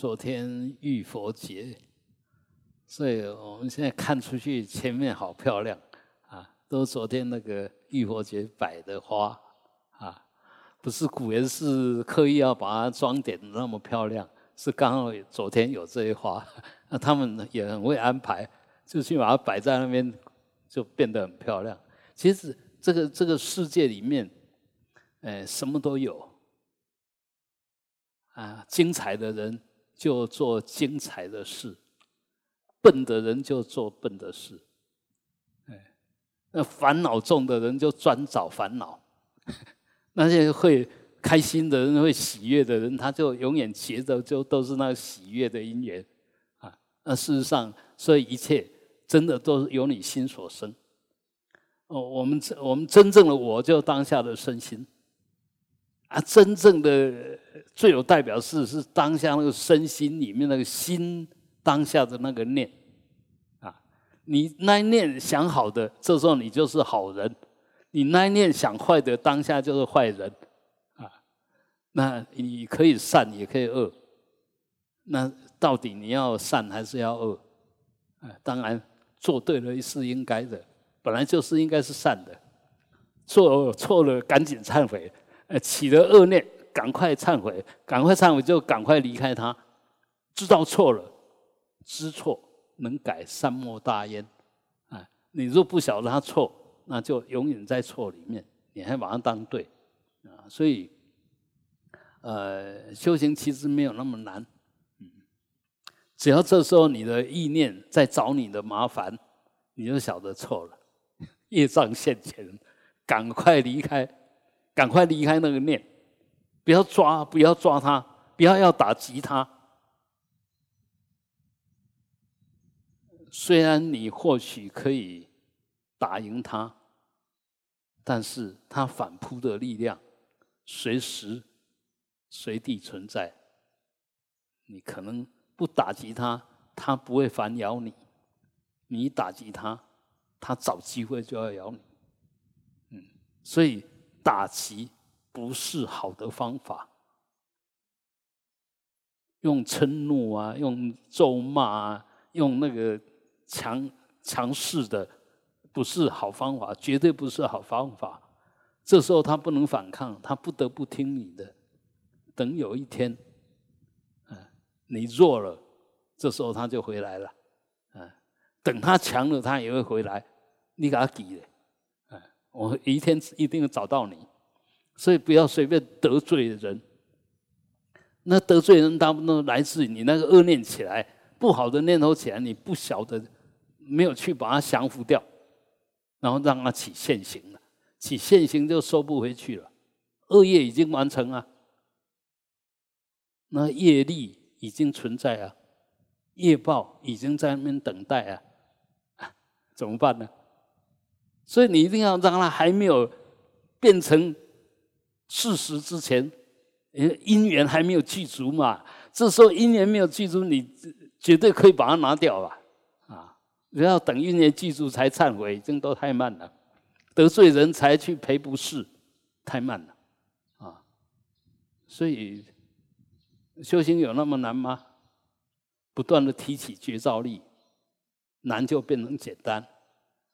昨天浴佛节，所以我们现在看出去前面好漂亮啊，都昨天那个浴佛节摆的花啊，不是古人是刻意要把它装点的那么漂亮，是刚好昨天有这些花，那他们也很会安排，就去把它摆在那边，就变得很漂亮。其实这个这个世界里面，哎，什么都有啊，精彩的人。就做精彩的事，笨的人就做笨的事，哎，那烦恼重的人就专找烦恼，那些会开心的人、会喜悦的人，他就永远结的就都是那个喜悦的因缘啊。那事实上，所以一切真的都是由你心所生。哦，我们我们真正的我就当下的身心。啊，真正的最有代表是是当下那个身心里面那个心当下的那个念啊，你那一念想好的，这时候你就是好人；你那一念想坏的，当下就是坏人啊。那你可以善，也可以恶。那到底你要善还是要恶？啊，当然做对了是应该的，本来就是应该是善的。做错了，赶紧忏悔。呃，起了恶念，赶快忏悔，赶快忏悔就赶快离开他。知道错了，知错能改，善莫大焉。啊，你若不晓得他错，那就永远在错里面，你还把它当对啊。所以，呃，修行其实没有那么难。嗯，只要这时候你的意念在找你的麻烦，你就晓得错了，业障现前，赶快离开。赶快离开那个念，不要抓，不要抓他，不要要打击他。虽然你或许可以打赢他，但是他反扑的力量随时随地存在。你可能不打击他，他不会反咬你；你打击他，他找机会就要咬你。嗯，所以。打击不是好的方法，用嗔怒啊，用咒骂啊，用那个强强势的，不是好方法，绝对不是好方法。这时候他不能反抗，他不得不听你的。等有一天，嗯，你弱了，这时候他就回来了。嗯，等他强了，他也会回来。你给他给的。我一天一定找到你，所以不要随便得罪人。那得罪人大部分都来自于你那个恶念起来，不好的念头起来，你不晓得，没有去把它降服掉，然后让它起现行了，起现行就收不回去了。恶业已经完成啊，那业力已经存在啊，业报已经在那边等待啊，怎么办呢？所以你一定要让他还没有变成事实之前，因缘还没有具足嘛。这时候因缘没有具足，你绝对可以把它拿掉了啊！不要等因缘具足才忏悔，已经都太慢了。得罪人才去赔不是，太慢了啊！所以修行有那么难吗？不断的提起觉照力，难就变成简单。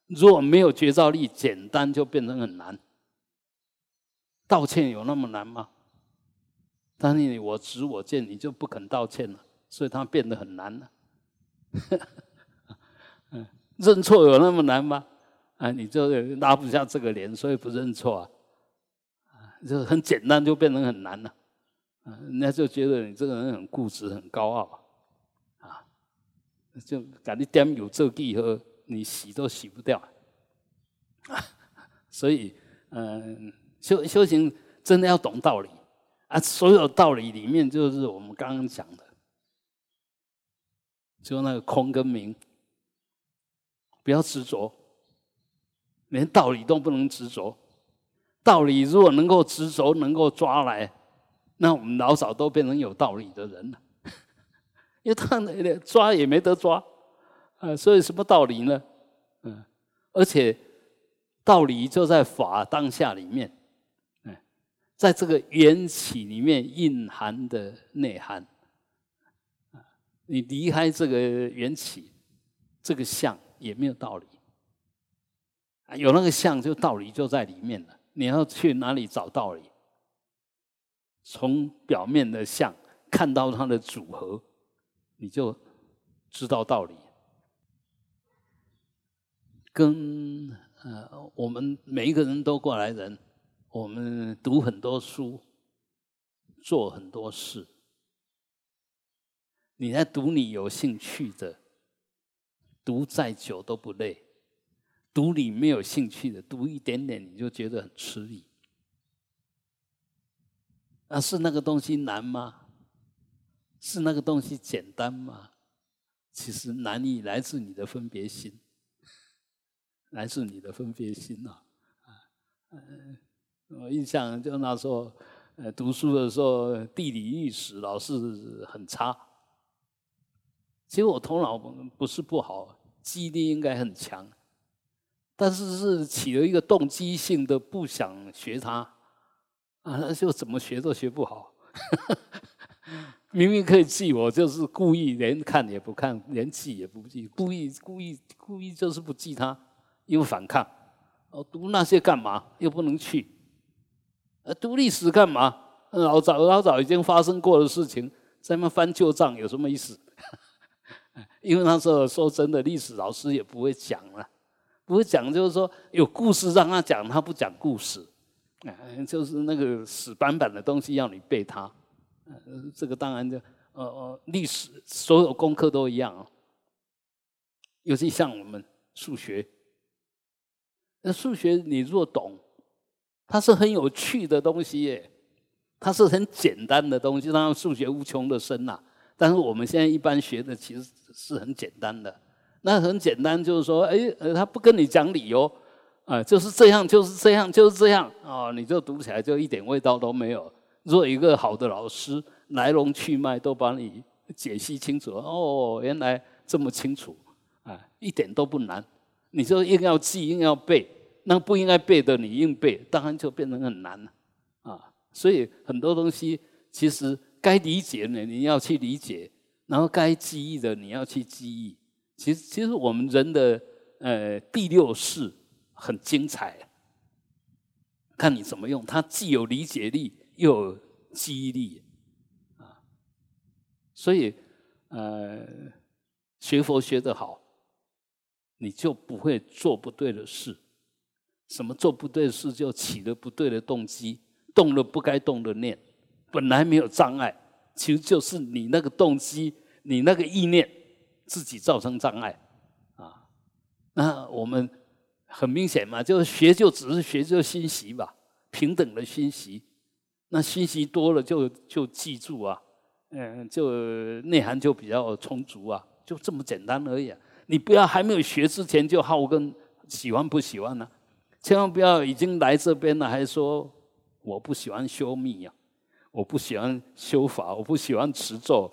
如果没有觉照力，简单就变成很难。道歉有那么难吗？但是你我执我见，你就不肯道歉了，所以它变得很难了。认错有那么难吗？啊，你就拉不下这个脸，所以不认错啊。啊，就很简单，就变成很难了。啊，人家就觉得你这个人很固执、很高傲啊，就感觉点有这地和。你洗都洗不掉，所以，嗯，修修行真的要懂道理啊！所有道理里面，就是我们刚刚讲的，就那个空跟明，不要执着，连道理都不能执着。道理如果能够执着，能够抓来，那我们老早都变成有道理的人了。因为他那抓也没得抓。啊，所以什么道理呢？嗯，而且道理就在法当下里面，嗯，在这个缘起里面蕴含的内涵，你离开这个缘起，这个相也没有道理。有那个相，就道理就在里面了。你要去哪里找道理？从表面的相看到它的组合，你就知道道理。跟呃，我们每一个人都过来人，我们读很多书，做很多事。你在读你有兴趣的，读再久都不累；读你没有兴趣的，读一点点你就觉得很吃力。那是那个东西难吗？是那个东西简单吗？其实难易来自你的分别心。来自你的分别心呐，啊，我印象就那时候，呃，读书的时候，地理历史老是很差。其实我头脑不是不好，记忆力应该很强，但是是起了一个动机性的不想学它，啊，就怎么学都学不好。明明可以记，我就是故意连看也不看，连记也不记，故意故意故意就是不记它。又反抗，哦，读那些干嘛？又不能去，呃，读历史干嘛？老早老早已经发生过的事情，在那翻旧账有什么意思？因为那时候说真的，历史老师也不会讲了，不会讲，就是说有故事让他讲，他不讲故事，就是那个死板板的东西要你背它，这个当然就呃呃，历史所有功课都一样啊，尤其像我们数学。那数学你若懂，它是很有趣的东西耶，它是很简单的东西。当然数学无穷的深呐，但是我们现在一般学的其实是很简单的。那很简单，就是说，哎，呃，他不跟你讲理由，啊，就是这样，就是这样，就是这样，哦，你就读起来就一点味道都没有。若一个好的老师，来龙去脉都把你解析清楚，哦，原来这么清楚，啊，一点都不难。你就硬要记，硬要背。那不应该背的，你硬背，当然就变成很难了啊！所以很多东西其实该理解的你要去理解，然后该记忆的你要去记忆。其实，其实我们人的呃第六式很精彩，看你怎么用。它既有理解力，又有记忆力啊！所以呃，学佛学得好，你就不会做不对的事。什么做不对的事，就起了不对的动机，动了不该动的念。本来没有障碍，其实就是你那个动机、你那个意念自己造成障碍啊。那我们很明显嘛，就是学就只是学就欣习吧，平等的欣习。那欣习多了就就记住啊，嗯，就内涵就比较充足啊，就这么简单而已。你不要还没有学之前就好跟喜欢不喜欢呢？千万不要已经来这边了，还说我不喜欢修密呀，我不喜欢修法，我不喜欢持咒，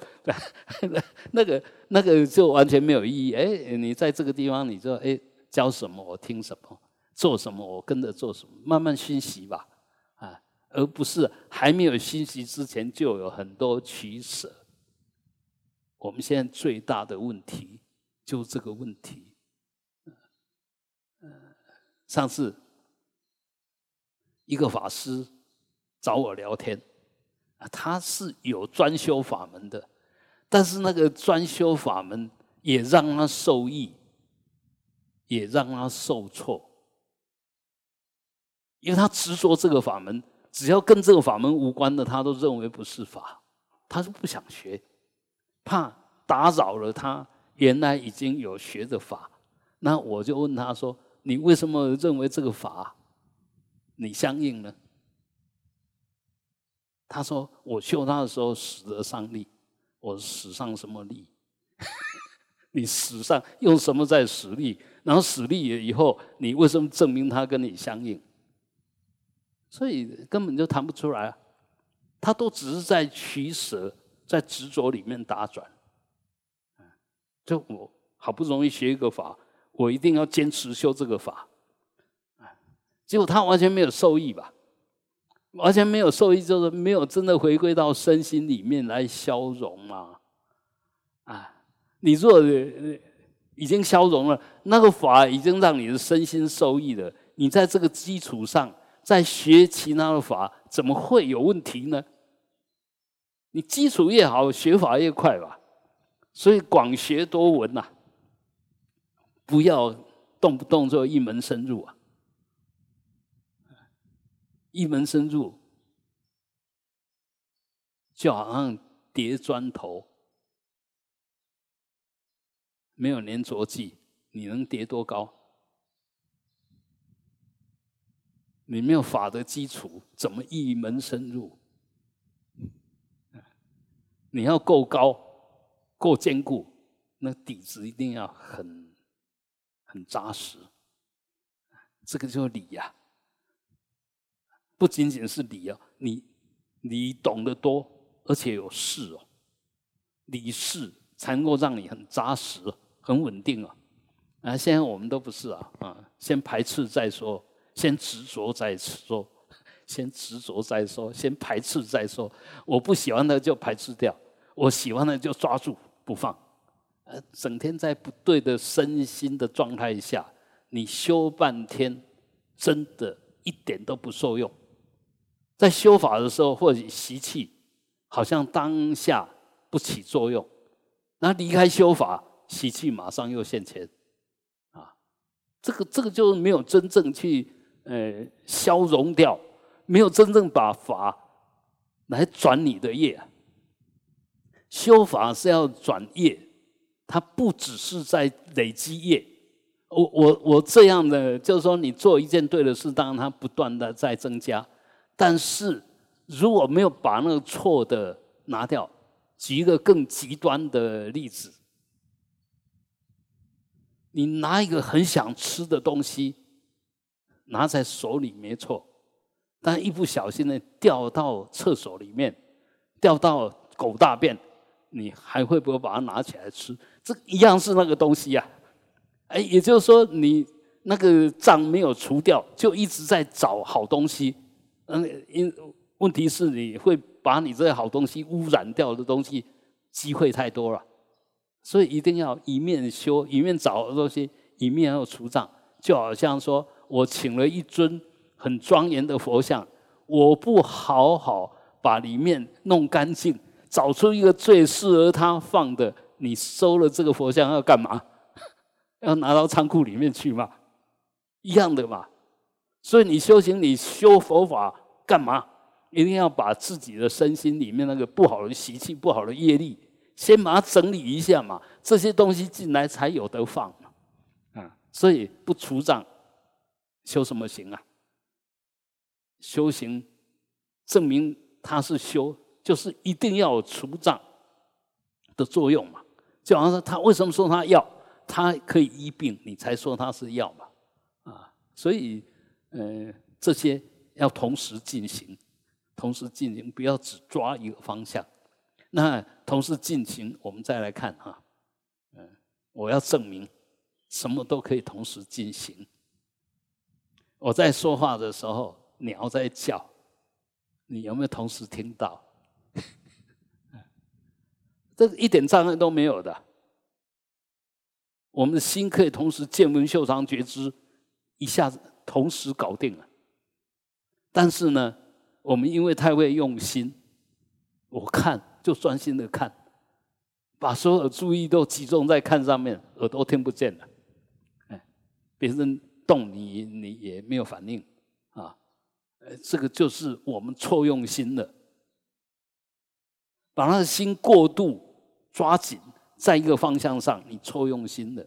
那个那个就完全没有意义。哎，你在这个地方，你就哎教什么我听什么，做什么我跟着做什么，慢慢熏习吧，啊，而不是还没有熏习之前就有很多取舍。我们现在最大的问题就这个问题，上次。一个法师找我聊天，啊，他是有专修法门的，但是那个专修法门也让他受益，也让他受挫，因为他执着这个法门，只要跟这个法门无关的，他都认为不是法，他是不想学，怕打扰了他原来已经有学的法。那我就问他说：“你为什么认为这个法？”你相应呢？他说：“我修他的时候使得上力，我使上什么力？你使上用什么在使力？然后使力了以后，你为什么证明他跟你相应？所以根本就谈不出来啊！他都只是在取舍，在执着里面打转。就我好不容易学一个法，我一定要坚持修这个法。”结果他完全没有受益吧？完全没有受益，就是没有真的回归到身心里面来消融嘛。啊，你若已经消融了，那个法已经让你的身心受益了，你在这个基础上再学其他的法，怎么会有问题呢？你基础越好，学法越快吧。所以广学多闻呐，不要动不动就一门深入啊，一门深入就好像叠砖头，没有粘着剂，你能叠多高？你没有法的基础，怎么一门深入？你要够高。够坚固，那底子一定要很很扎实。这个就是理呀，不仅仅是理啊，你你懂得多，而且有事哦，理事才能够让你很扎实、很稳定啊。啊，现在我们都不是啊，啊，先排斥再说，先执着再说，先执着再说，先排斥再说。我不喜欢的就排斥掉，我喜欢的就抓住。不放，呃，整天在不对的身心的状态下，你修半天，真的一点都不受用。在修法的时候，或者习气，好像当下不起作用，那离开修法，习气马上又现前，啊，这个这个就是没有真正去呃消融掉，没有真正把法来转你的业。修法是要转业，它不只是在累积业。我我我这样的，就是说，你做一件对的事，当然它不断的在增加。但是如果没有把那个错的拿掉，举一个更极端的例子，你拿一个很想吃的东西拿在手里没错，但一不小心呢掉到厕所里面，掉到狗大便。你还会不会把它拿起来吃？这一样是那个东西呀，哎，也就是说你那个账没有除掉，就一直在找好东西。嗯，因问题是你会把你这些好东西污染掉的东西机会太多了，所以一定要一面修一面找东西，一面要除障。就好像说我请了一尊很庄严的佛像，我不好好把里面弄干净。找出一个最适合他放的，你收了这个佛像要干嘛？要拿到仓库里面去吗？一样的嘛。所以你修行，你修佛法干嘛？一定要把自己的身心里面那个不好的习气、不好的业力，先把它整理一下嘛。这些东西进来才有得放嘛。啊，所以不除障，修什么行啊？修行证明他是修。就是一定要有除障的作用嘛，就好像他为什么说他药，他可以医病，你才说他是药嘛，啊，所以呃这些要同时进行，同时进行，不要只抓一个方向。那同时进行，我们再来看哈，嗯，我要证明什么都可以同时进行。我在说话的时候，鸟在叫，你有没有同时听到？这一点障碍都没有的，我们的心可以同时见闻嗅尝觉知，一下子同时搞定了。但是呢，我们因为太会用心，我看就专心的看，把所有的注意都集中在看上面，耳朵听不见了。哎，别人动你，你也没有反应啊。呃，这个就是我们错用心了。把他的心过度抓紧在一个方向上，你错用心了。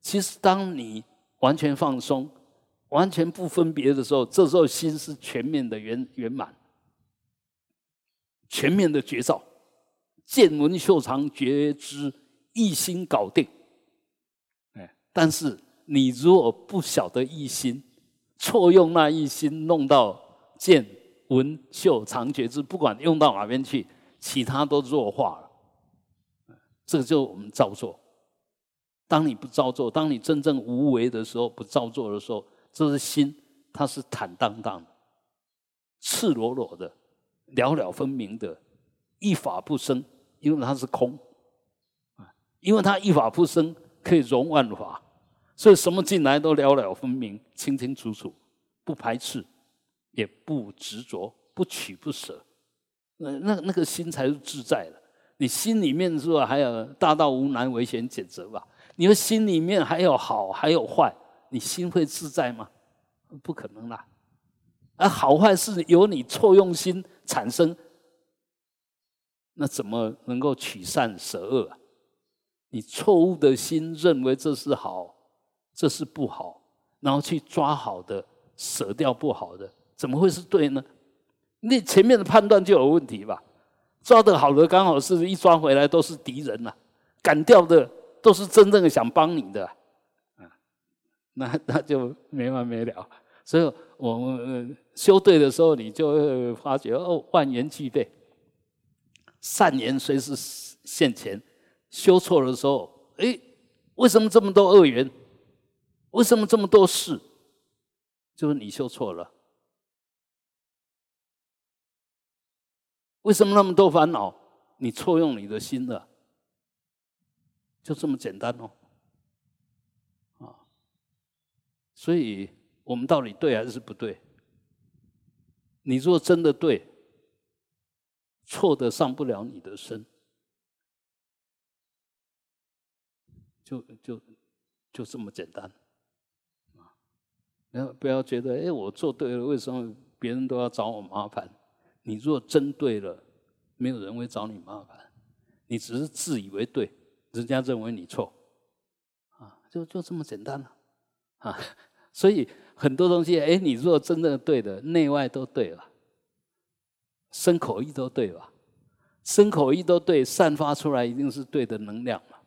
其实，当你完全放松、完全不分别的时候，这时候心是全面的圆圆满、全面的觉照，见闻嗅尝觉知一心搞定。哎，但是你如果不晓得一心，错用那一心，弄到见闻嗅尝觉知，不管用到哪边去。其他都弱化了，这个就我们照做。当你不照做，当你真正无为的时候，不照做的时候，这是心，它是坦荡荡的、赤裸裸的、了了分明的，一法不生，因为它是空啊。因为它一法不生，可以容万法，所以什么进来都了了分明、清清楚楚，不排斥，也不执着，不取不舍。那那那个心才是自在的。你心里面是吧？还有大道无难，唯险简择吧？你的心里面还有好，还有坏，你心会自在吗？不可能啦！而好坏是由你错用心产生，那怎么能够取善舍恶？你错误的心认为这是好，这是不好，然后去抓好的，舍掉不好的，怎么会是对呢？你前面的判断就有问题吧？抓的好的刚好是一抓回来都是敌人呐，赶掉的都是真正的想帮你的，那那就没完没了。所以我们修对的时候，你就会发觉哦，万缘俱备，善缘随时现前。修错的时候，哎，为什么这么多恶缘？为什么这么多事？就是你修错了。为什么那么多烦恼？你错用你的心了，就这么简单哦。啊，所以我们到底对还是不对？你若真的对，错的上不了你的身。就就就这么简单，啊！不要不要觉得，哎，我做对了，为什么别人都要找我麻烦？你若真对了，没有人会找你麻烦。你只是自以为对，人家认为你错，啊，就就这么简单了，啊！所以很多东西，哎，你若真的对的，内外都对了，身口意都对吧？身口意都对，散发出来一定是对的能量嘛。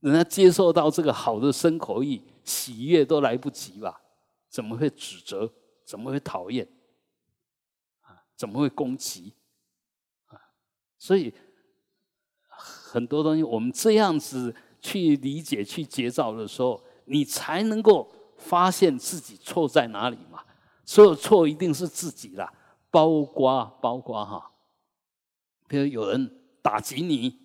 人家接受到这个好的生口意，喜悦都来不及吧？怎么会指责？怎么会讨厌？啊？怎么会攻击？啊？所以很多东西，我们这样子去理解、去结造的时候，你才能够发现自己错在哪里嘛。所有错一定是自己啦，包括包括哈，比如有人打击你，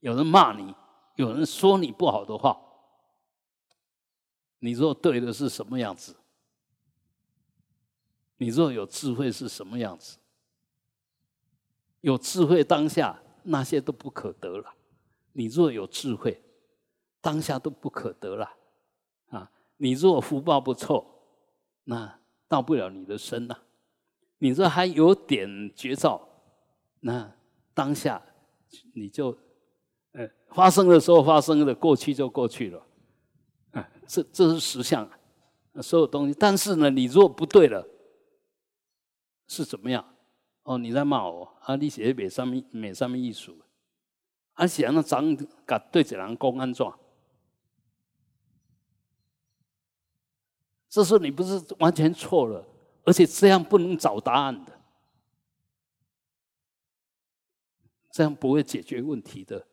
有人骂你。有人说你不好的话，你若对的是什么样子？你若有智慧是什么样子？有智慧当下那些都不可得了。你若有智慧，当下都不可得了。你若福报不错，那到不了你的身呐。你若还有点绝招，那当下你就。呃，发生的时候发生的，过去就过去了，啊，这这是实相，所有东西。但是呢，你如果不对了，是怎么样？哦，你在骂我啊？你写美上面美上面艺术，而且那长甲对着人公安状，这时候你不是完全错了，而且这样不能找答案的，这样不会解决问题的。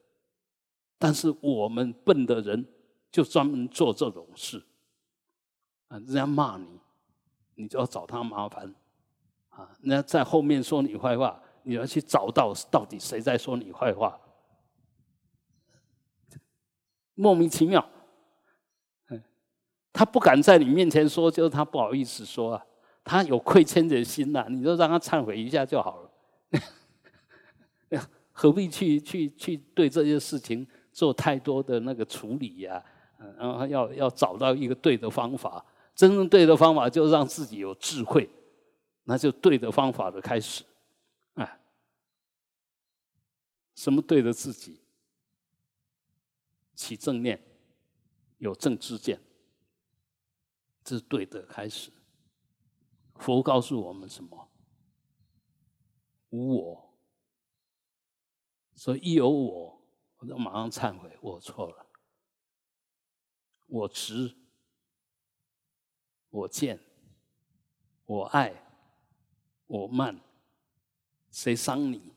但是我们笨的人就专门做这种事，啊，人家骂你，你就要找他麻烦，啊，人家在后面说你坏话，你要去找到到底谁在说你坏话，莫名其妙，他不敢在你面前说，就是他不好意思说啊，他有亏欠的心呐，你就让他忏悔一下就好了，何必去去去对这些事情？做太多的那个处理呀，嗯然后要要找到一个对的方法，真正对的方法就让自己有智慧，那就对的方法的开始，啊，什么对的自己，起正念，有正知见，这是对的开始。佛告诉我们什么？无我，所以一有我。我就马上忏悔，我错了。我执，我见，我爱，我慢，谁伤你？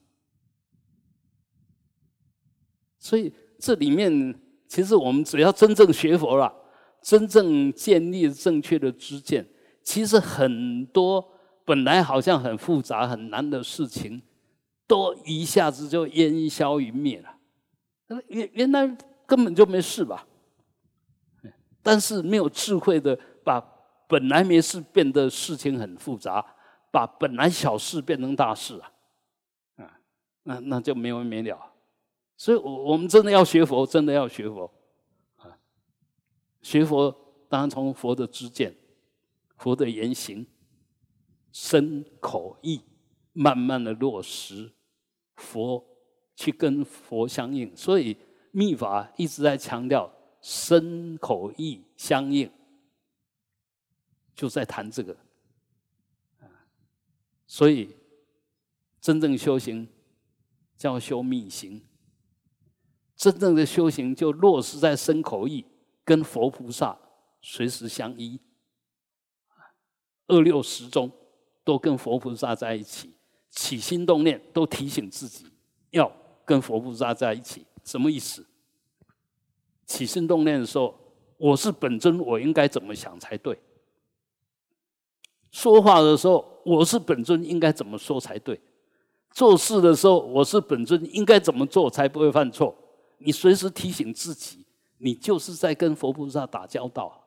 所以这里面，其实我们只要真正学佛了，真正建立正确的知见，其实很多本来好像很复杂、很难的事情，都一下子就烟消云灭了。原原来根本就没事吧。但是没有智慧的，把本来没事变得事情很复杂，把本来小事变成大事啊，啊，那那就没完没了。所以，我我们真的要学佛，真的要学佛！学佛当然从佛的知见、佛的言行、身口意，慢慢的落实佛，去跟佛相应。所以，密法一直在强调。身口意相应，就在谈这个。所以，真正修行叫修密行。真正的修行就落实在身口意，跟佛菩萨随时相依。二六时中都跟佛菩萨在一起，起心动念都提醒自己要跟佛菩萨在一起。什么意思？起心动念的时候，我是本尊，我应该怎么想才对？说话的时候，我是本尊，应该怎么说才对？做事的时候，我是本尊，应该怎么做才不会犯错？你随时提醒自己，你就是在跟佛菩萨打交道。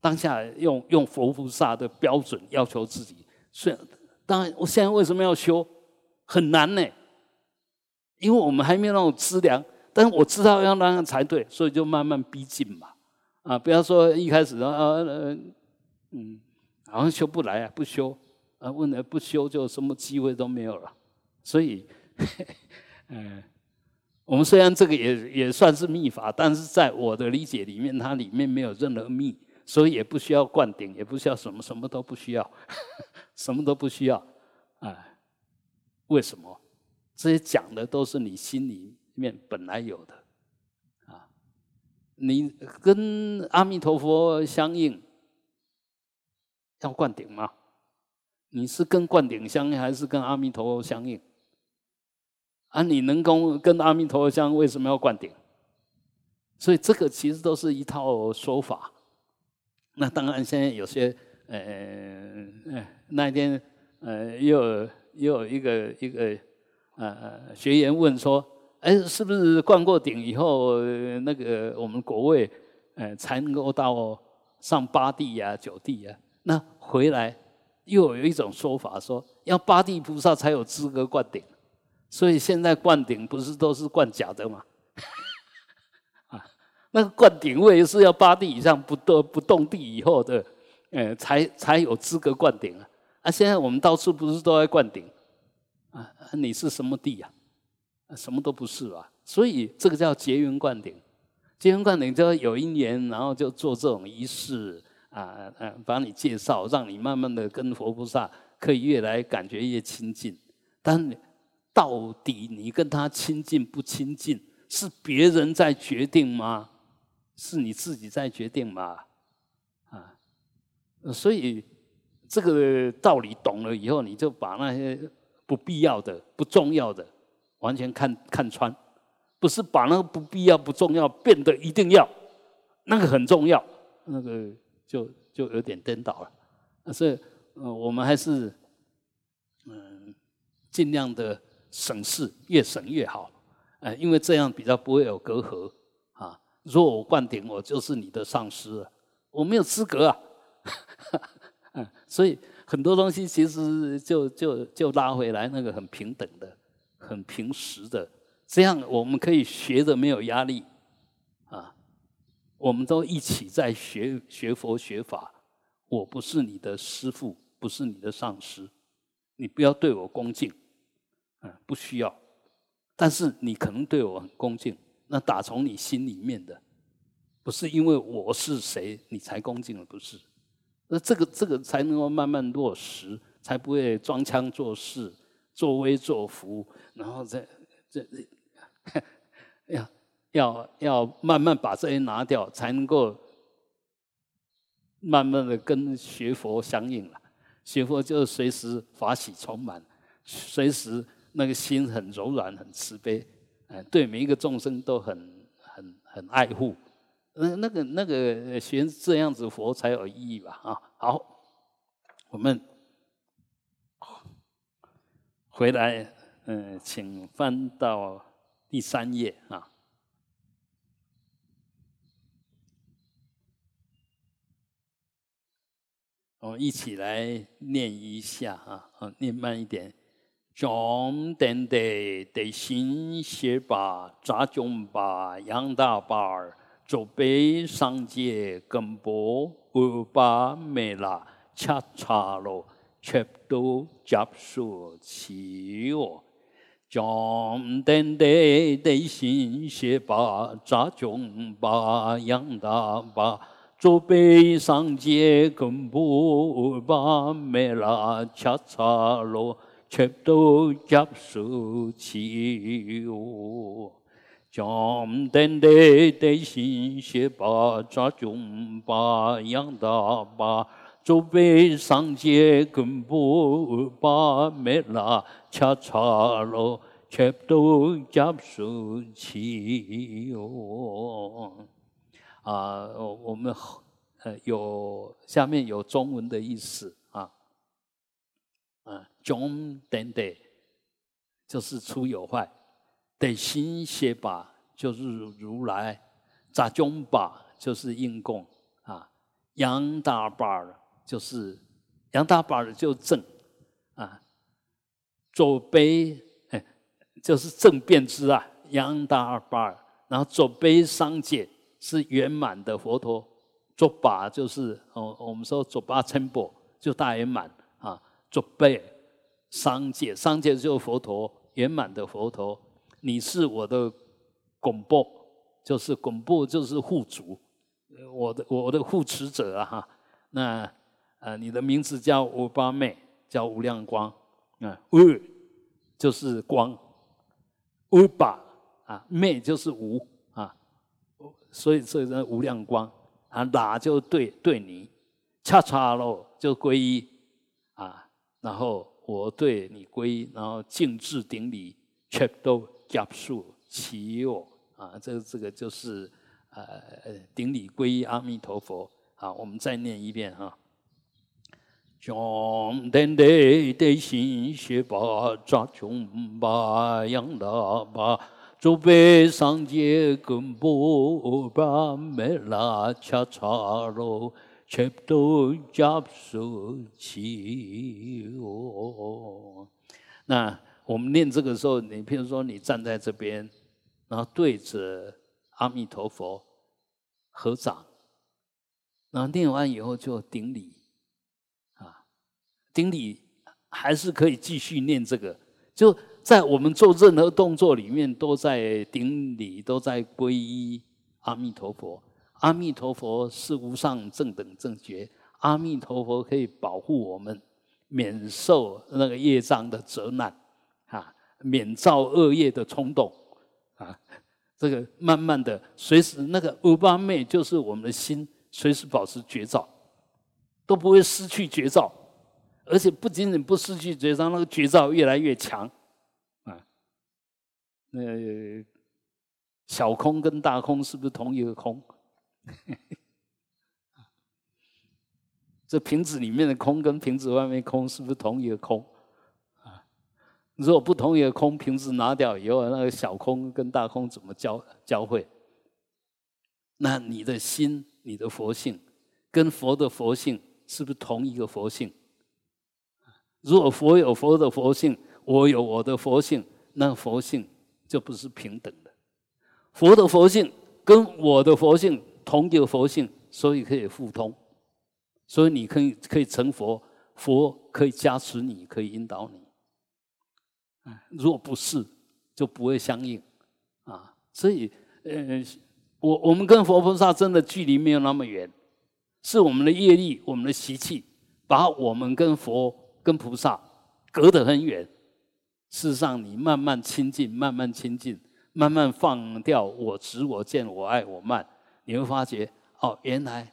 当下用用佛菩萨的标准要求自己，虽然当然，我现在为什么要修？很难呢，因为我们还没有那种资粮。但是我知道要那样才对，所以就慢慢逼近嘛，啊，不要说一开始啊，嗯，好像修不来啊，不修啊，问了不修就什么机会都没有了，所以，嗯，我们虽然这个也也算是秘法，但是在我的理解里面，它里面没有任何秘，所以也不需要灌顶，也不需要什么，什么都不需要，什么都不需要，啊，为什么？这些讲的都是你心里。面本来有的，啊，你跟阿弥陀佛相应，要灌顶吗？你是跟灌顶相应，还是跟阿弥陀佛相应？啊，你能够跟阿弥陀佛相，为什么要灌顶？所以这个其实都是一套说法。那当然，现在有些呃，那一天呃，又有又有一个一个呃学员问说。哎，是不是灌过顶以后，那个我们国位，呃，才能够到上八地呀、九地呀？那回来又有一种说法，说要八地菩萨才有资格灌顶，所以现在灌顶不是都是灌假的吗？啊，那个灌顶位是要八地以上不动不动地以后的，呃，才才有资格灌顶啊！啊，现在我们到处不是都在灌顶啊？你是什么地呀？什么都不是吧，所以这个叫结缘灌顶。结缘灌顶就有一年，然后就做这种仪式啊，嗯，把你介绍，让你慢慢的跟佛菩萨可以越来感觉越亲近。但到底你跟他亲近不亲近，是别人在决定吗？是你自己在决定吗？啊，所以这个道理懂了以后，你就把那些不必要的、不重要的。完全看看穿，不是把那个不必要、不重要变得一定要，那个很重要，那个就就有点颠倒了。所以，呃，我们还是嗯，尽量的省事，越省越好。哎，因为这样比较不会有隔阂啊。如果我灌顶，我就是你的上司了，我没有资格啊。嗯，所以很多东西其实就就就拉回来，那个很平等的。很平实的，这样我们可以学的没有压力，啊，我们都一起在学学佛学法。我不是你的师父，不是你的上司，你不要对我恭敬，嗯，不需要。但是你可能对我很恭敬，那打从你心里面的，不是因为我是谁你才恭敬的，不是。那这个这个才能够慢慢落实，才不会装腔作势。作威作福，然后再这 要要要慢慢把这些拿掉，才能够慢慢的跟学佛相应了。学佛就是随时法喜充满，随时那个心很柔软，很慈悲，嗯，对每一个众生都很很很爱护。那那个那个学这样子佛才有意义吧？啊，好，我们回来，嗯，请翻到第三页啊。我们一起来念一下啊，念慢一点，中等的的心写吧，扎中吧，杨大把，左背上街跟波二把没啦，恰恰咯，全都结束起哦。中等的的心写吧，扎中吧，杨大把，左背上街跟波二把没啦，恰恰咯。全都接受起哦，将等待的心血把抓中把养大把，准备上街跟步把没拉恰恰咯，全都接受起哦。啊，我们呃有下面有中文的意思。中等等，就是出有坏；得心邪把，就是如来；杂中把，就是应供啊；杨大把就是杨大把就正啊；左悲，就是正变之啊；杨大把，然后左悲三界是圆满的佛陀；左把就是哦，我们说左把称钵就大圆满。准备三界，三界就是佛陀圆满的佛陀。你是我的拱钵，就是拱钵就是护主，我的我的护持者啊哈。那呃，你的名字叫五八妹，叫无量光啊。无就是光，无把啊，妹就是无啊，所以这个无量光啊，哪就对对你，恰恰喽就皈依啊。然后我对你皈依，然后敬至顶礼，全都结束齐我啊！这这个就是呃顶礼皈依阿弥陀佛。好，我们再念一遍哈。将等待的心血把扎穷把养大把，祖辈上街跟波把没拉恰恰罗。全都加速起哦。那我们念这个时候，你譬如说你站在这边，然后对着阿弥陀佛合掌，然后念完以后就顶礼啊，顶礼还是可以继续念这个。就在我们做任何动作里面，都在顶礼，都在皈依阿弥陀佛。阿弥陀佛是无上正等正觉，阿弥陀佛可以保护我们免受那个业障的责难，啊，免造恶业的冲动，啊，这个慢慢的，随时那个五八昧就是我们的心随时保持觉照，都不会失去觉照，而且不仅仅不失去觉照，那个觉照越来越强，啊，那小空跟大空是不是同一个空？这瓶子里面的空跟瓶子外面空是不是同一个空？啊，如果不同一个空，瓶子拿掉以后，那个小空跟大空怎么交交汇？那你的心、你的佛性跟佛的佛性是不是同一个佛性？如果佛有佛的佛性，我有我的佛性，那佛性就不是平等的。佛的佛性跟我的佛性。同一个佛性，所以可以互通，所以你可以可以成佛，佛可以加持你，可以引导你。如果不是，就不会相应啊。所以，呃，我我们跟佛菩萨真的距离没有那么远，是我们的业力、我们的习气，把我们跟佛、跟菩萨隔得很远。事实上，你慢慢亲近，慢慢亲近，慢慢放掉我执、我见、我爱、我慢。你会发觉，哦，原来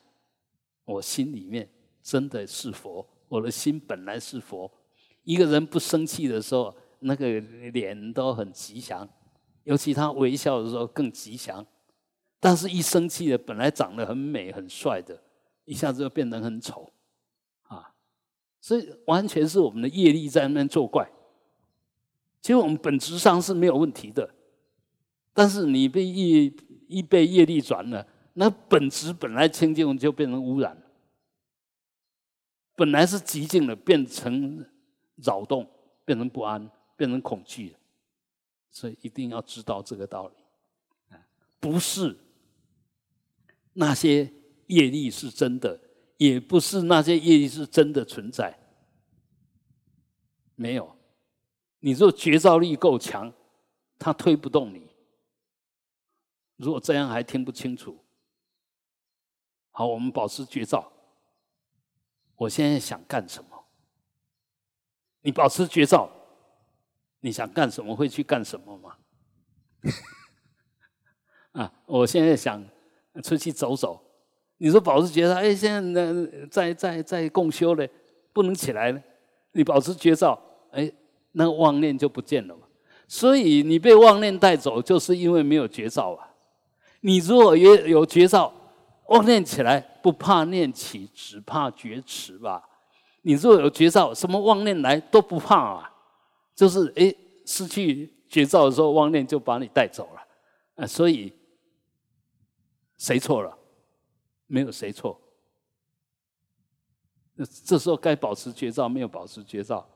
我心里面真的是佛，我的心本来是佛。一个人不生气的时候，那个脸都很吉祥，尤其他微笑的时候更吉祥。但是，一生气的，本来长得很美很帅的，一下子就变得很丑，啊！所以，完全是我们的业力在那边作怪。其实，我们本质上是没有问题的，但是你被业一被业力转了。那本质本来清净就变成污染本来是寂静的，变成扰动，变成不安，变成恐惧所以一定要知道这个道理，不是那些业力是真的，也不是那些业力是真的存在，没有。你若觉照力够强，他推不动你。如果这样还听不清楚，好，我们保持觉照。我现在想干什么？你保持觉照，你想干什么会去干什么吗？啊，我现在想出去走走。你说保持觉照，哎，现在呢在在在共修呢，不能起来了。你保持觉照，哎，那妄念就不见了嘛。所以你被妄念带走，就是因为没有觉照啊。你如果也有觉照，妄念起来不怕念起，只怕觉迟吧。你若有觉照，什么妄念来都不怕啊。就是哎，失去觉照的时候，妄念就把你带走了啊。所以谁错了？没有谁错。那这时候该保持觉照，没有保持觉照，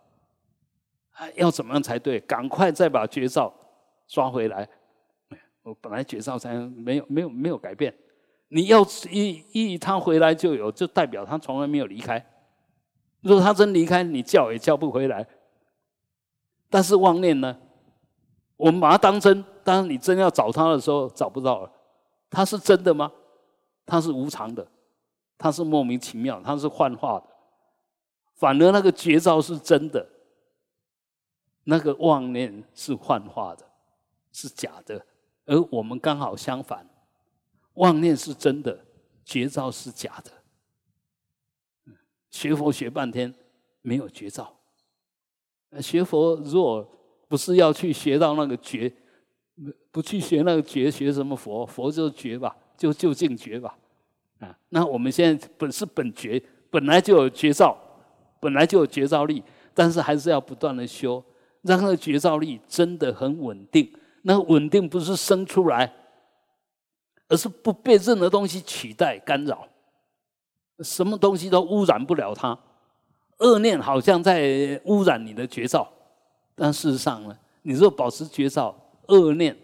要怎么样才对？赶快再把觉照抓回来。我本来觉照才没有没有没有改变，你要一一他回来就有，就代表他从来没有离开。如果他真离开，你叫也叫不回来。但是妄念呢？我们把它当真，当你真要找他的时候，找不到了。他是真的吗？他是无常的，他是莫名其妙，他是幻化的。反而那个绝招是真的，那个妄念是幻化的，是假的。而我们刚好相反，妄念是真的，绝招是假的。学佛学半天没有绝招，学佛如果不是要去学到那个绝，不去学那个绝，学什么佛？佛就绝吧，就就近绝吧。啊，那我们现在本是本觉，本来就有绝招，本来就有绝招力，但是还是要不断的修，让那个绝招力真的很稳定。那稳定不是生出来，而是不被任何东西取代干扰，什么东西都污染不了它。恶念好像在污染你的觉照，但事实上呢，你若保持觉照，恶念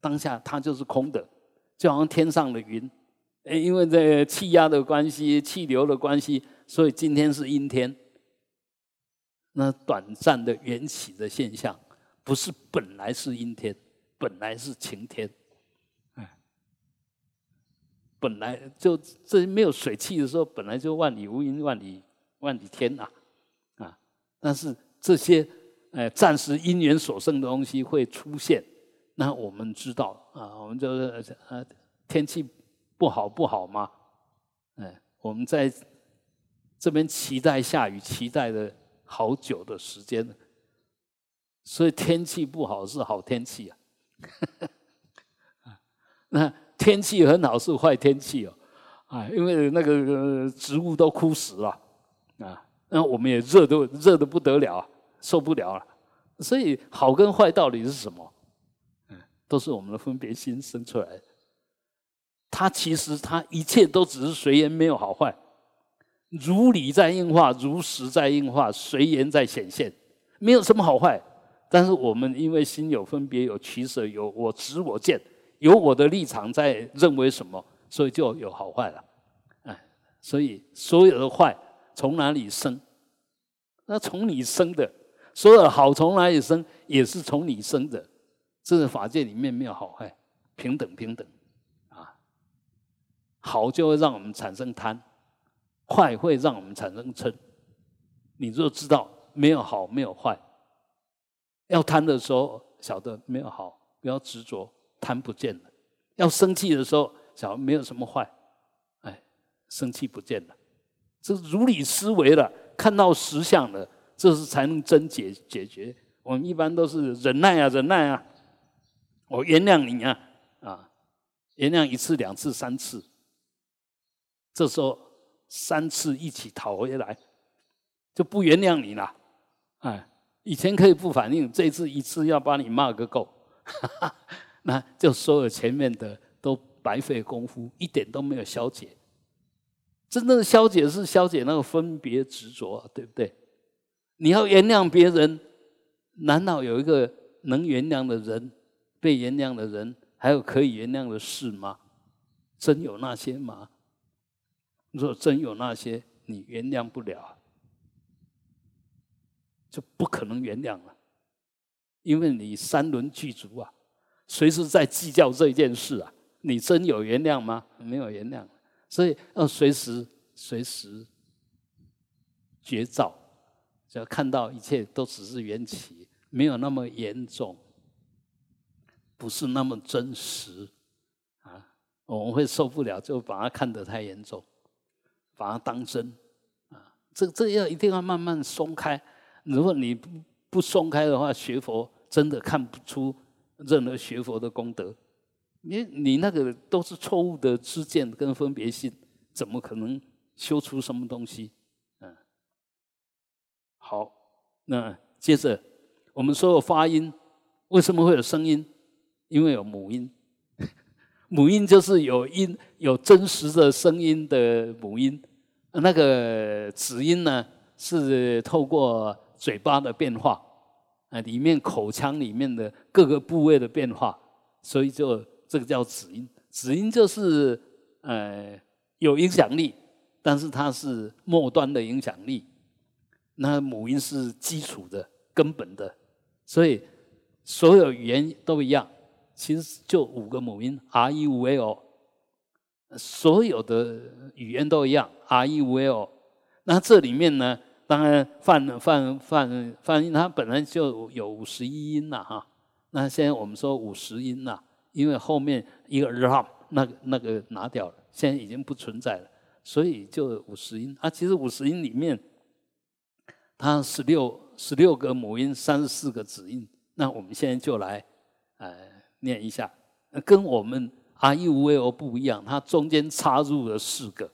当下它就是空的，就好像天上的云，哎，因为这气压的关系、气流的关系，所以今天是阴天，那短暂的缘起的现象。不是本来是阴天，本来是晴天，本来就这没有水汽的时候，本来就万里无云，万里万里天呐，啊！但是这些呃暂时因缘所生的东西会出现，那我们知道啊，我们就是呃天气不好不好吗？哎，我们在这边期待下雨，期待了好久的时间。所以天气不好是好天气啊，那天气很好是坏天气哦，啊，因为那个植物都枯死了啊，那我们也热都热的不得了，受不了了。所以好跟坏到底是什么？嗯，都是我们的分别心生出来的。它其实它一切都只是随缘，没有好坏，如理在应化，如实在应化，随缘在显现，没有什么好坏。但是我们因为心有分别、有取舍、有我执我见、有我的立场在认为什么，所以就有好坏了。哎，所以所有的坏从哪里生？那从你生的；所有的好从哪里生？也是从你生的。这个法界里面没有好坏，平等平等。啊，好就会让我们产生贪，坏会让我们产生嗔。你若知道没有好，没有坏。要贪的时候，晓得没有好，不要执着，贪不见了；要生气的时候，小孩没有什么坏，哎，生气不见了。这如理思维了，看到实相了，这是才能真解解决。我们一般都是忍耐啊，忍耐啊，我原谅你啊，啊，原谅一次、两次、三次，这时候三次一起讨回来，就不原谅你了，哎。以前可以不反应，这次一次要把你骂个够，哈哈那就所有前面的都白费功夫，一点都没有消解。真正的消解是消解那个分别执着，对不对？你要原谅别人，难道有一个能原谅的人、被原谅的人，还有可以原谅的事吗？真有那些吗？若真有那些，你原谅不了，就不可能原谅了，因为你三轮具足啊，随时在计较这件事啊。你真有原谅吗？没有原谅，所以要随时随时觉照，只要看到一切都只是缘起，没有那么严重，不是那么真实啊，我们会受不了，就把它看得太严重，把它当真啊。这这要一定要慢慢松开，如果你不不松开的话，学佛真的看不出任何学佛的功德。你你那个都是错误的知见跟分别心，怎么可能修出什么东西？嗯，好，那接着我们说发音，为什么会有声音？因为有母音，母音就是有音有真实的声音的母音。那个子音呢，是透过嘴巴的变化，啊，里面口腔里面的各个部位的变化，所以就。这个叫子音，子音就是呃有影响力，但是它是末端的影响力。那母音是基础的、根本的，所以所有语言都一样。其实就五个母音，r e u l，所有的语言都一样，r e u l。那这里面呢，当然泛泛泛泛音它本来就有五十一音了哈。那现在我们说五十音了。因为后面一个 ram 那个那个拿掉了，现在已经不存在了，所以就五十音啊。其实五十音里面，它十六十六个母音，三十四个子音。那我们现在就来呃念一下，跟我们 r e u v o 不一样，它中间插入了四个，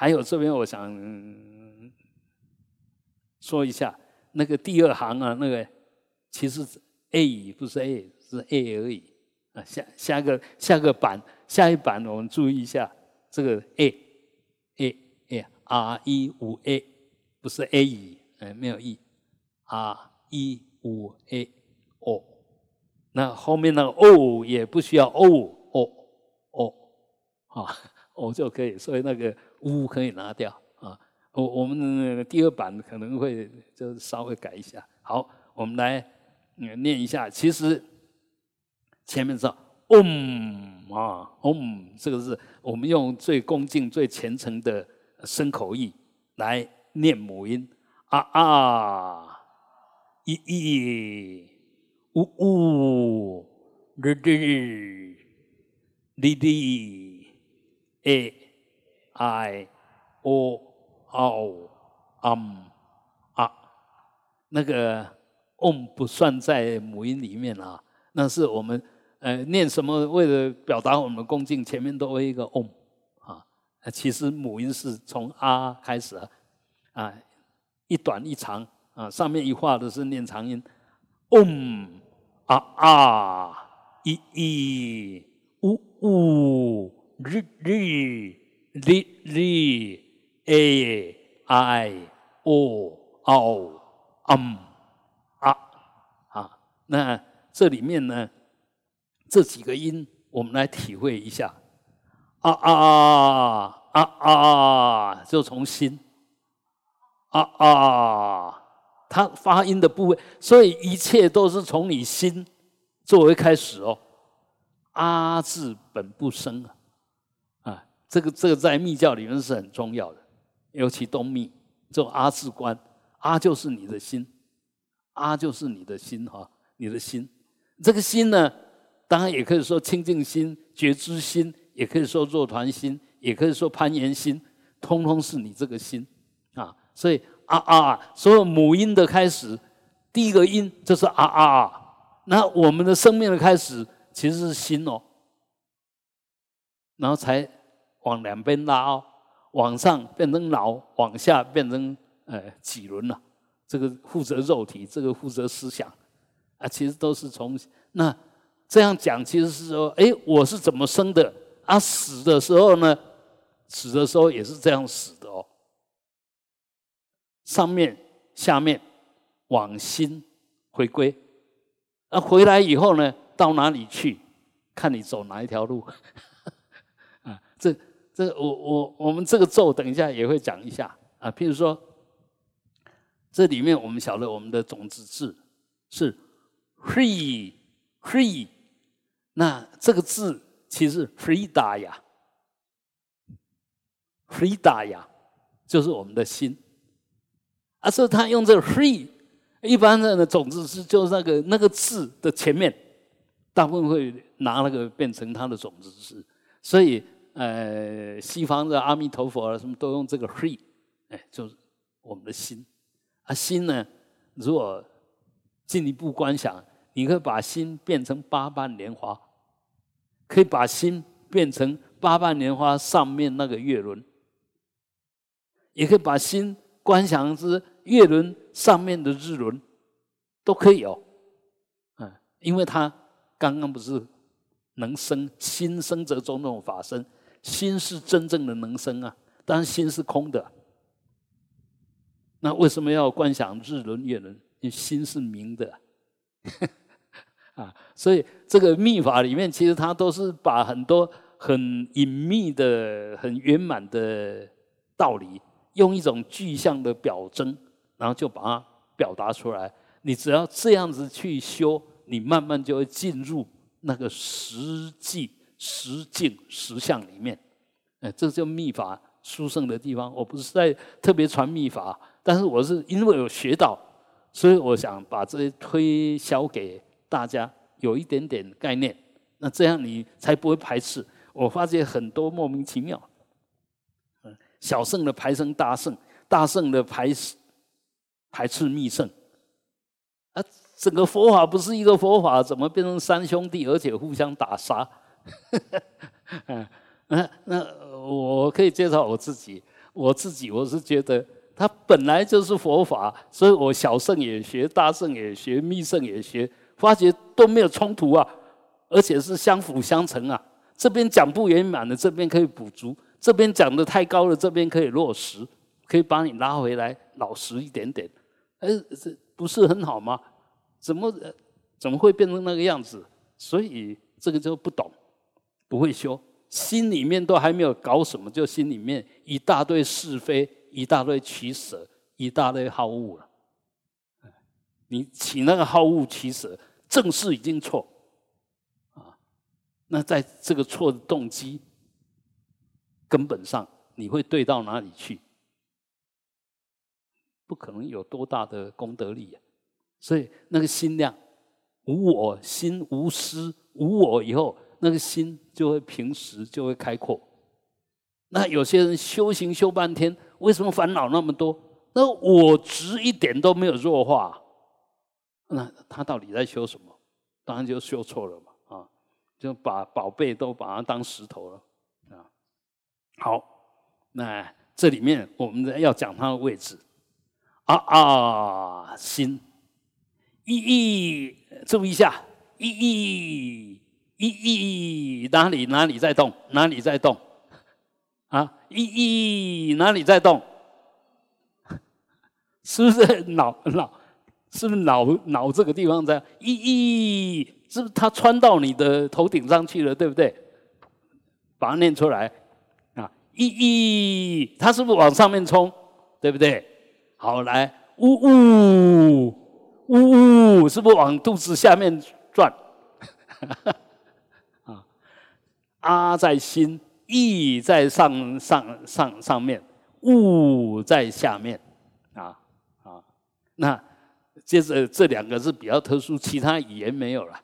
还有这边我想说一下，那个第二行啊，那个其实 a 不是 a。是 A 而已啊，下下个下个版下一版我们注意一下，这个 A A A R E 五 A 不是 A 已，哎没有 E，R E 五 A O，那后面那个 O 也不需要 O O O 啊 O 就可以，所以那个呜可以拿掉啊。我我们第二版可能会就稍微改一下。好，我们来念一下，其实。前面是 om 啊，om 这个是我们用最恭敬、最虔诚的声口意来念母音啊啊，一一呜呜，日日，哩哩，a i o o M 啊，那个 om 不算在母音里面啊，那是我们。呃，念什么？为了表达我们恭敬，前面都会一个 om 啊。其实母音是从啊开始啊，一短一长啊。上面一画的是念长音，om 啊啊，一一呜呜，日日 l i，a i o o m 啊啊。那这里面呢？这几个音，我们来体会一下。啊啊啊啊啊啊！就从心。啊啊，它发音的部位，所以一切都是从你心作为开始哦。阿字本不生，啊，这个这个在密教里面是很重要的，尤其东密这种阿字观，阿就是你的心，阿就是你的心哈，你的心，这个心呢？当然也可以说清净心、觉知心，也可以说若团心，也可以说攀岩心，通通是你这个心啊。所以啊啊，所有母音的开始，第一个音就是啊啊啊。那我们的生命的开始其实是心哦，然后才往两边拉哦，往上变成脑，往下变成呃几轮了。这个负责肉体，这个负责思想啊，其实都是从那。这样讲其实是说，哎，我是怎么生的？啊，死的时候呢，死的时候也是这样死的哦。上面、下面往心回归，啊回来以后呢，到哪里去？看你走哪一条路。啊，这这我我我们这个咒等一下也会讲一下啊。譬如说，这里面我们晓得我们的种子字是 free free，那这个字其实 free 呀，free 呀，就是我们的心。啊，所以他用这个 free，一般的种子是就是那个那个字的前面，大部分会拿那个变成他的种子字。所以，呃，西方的阿弥陀佛啊，什么都用这个 free，哎，就是我们的心。啊，心呢，如果进一步观想，你可以把心变成八瓣莲花，可以把心变成八瓣莲花上面那个月轮，也可以把心观想之。月轮上面的日轮都可以哦，嗯，因为他刚刚不是能生心生则中那种法身，心是真正的能生啊，当然心是空的。那为什么要观想日轮月轮？因为心是明的 啊，所以这个密法里面，其实它都是把很多很隐秘的、很圆满的道理，用一种具象的表征。然后就把它表达出来。你只要这样子去修，你慢慢就会进入那个实际、实境、实相里面。哎，这就密法殊胜的地方。我不是在特别传密法，但是我是因为有学到，所以我想把这些推销给大家，有一点点概念。那这样你才不会排斥。我发现很多莫名其妙，小圣的排成大圣，大圣的排。排斥密圣啊！整个佛法不是一个佛法，怎么变成三兄弟，而且互相打杀？嗯，那那我可以介绍我自己，我自己我是觉得它本来就是佛法，所以我小圣也学，大圣也学，密圣也学，发觉都没有冲突啊，而且是相辅相成啊。这边讲不圆满的，这边可以补足；这边讲的太高了，这边可以落实，可以把你拉回来，老实一点点。哎，这不是很好吗？怎么怎么会变成那个样子？所以这个就不懂，不会修，心里面都还没有搞什么，就心里面一大堆是非，一大堆取舍，一大堆好恶了。你起那个好恶取舍，正是已经错啊。那在这个错的动机根本上，你会对到哪里去？不可能有多大的功德力啊！所以那个心量无我心无私无我以后，那个心就会平时就会开阔。那有些人修行修半天，为什么烦恼那么多？那我执一点都没有弱化，那他到底在修什么？当然就修错了嘛！啊，就把宝贝都把它当石头了啊！好，那这里面我们要讲它的位置。啊啊！心，一意，注意一下，一意，一意，哪里哪里在动？哪里在动？啊，一意，哪里在动？是不是脑脑？是不是脑脑这个地方在？一意，是不是它穿到你的头顶上去了？对不对？把它念出来啊！一意，它是不是往上面冲？对不对？好，来，呜呜呜呜，是不是往肚子下面转？啊，在心，意在上上上上面，物在下面，啊啊，那接着这两个是比较特殊，其他语言没有了。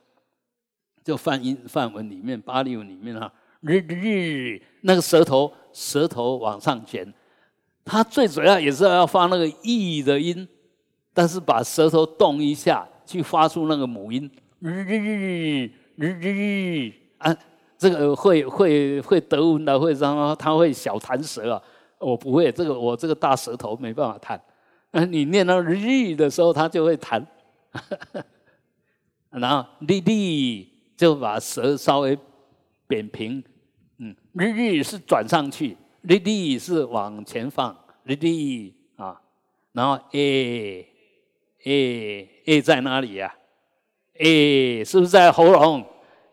就梵音梵文里面，巴利文里面哈，日日那个舌头舌头往上卷。它最主要也是要发那个“意”的音，但是把舌头动一下，去发出那个母音“日日日日”啊，这个会会会德文的会让他会小弹舌啊，我不会，这个我这个大舌头没办法弹。那你念到“日”的时候，他就会弹，然后“哩哩”就把舌稍微扁平，嗯，“日日”是转上去。立立是往前放，立立啊，然后 a a a 在哪里呀？a 是不是在喉咙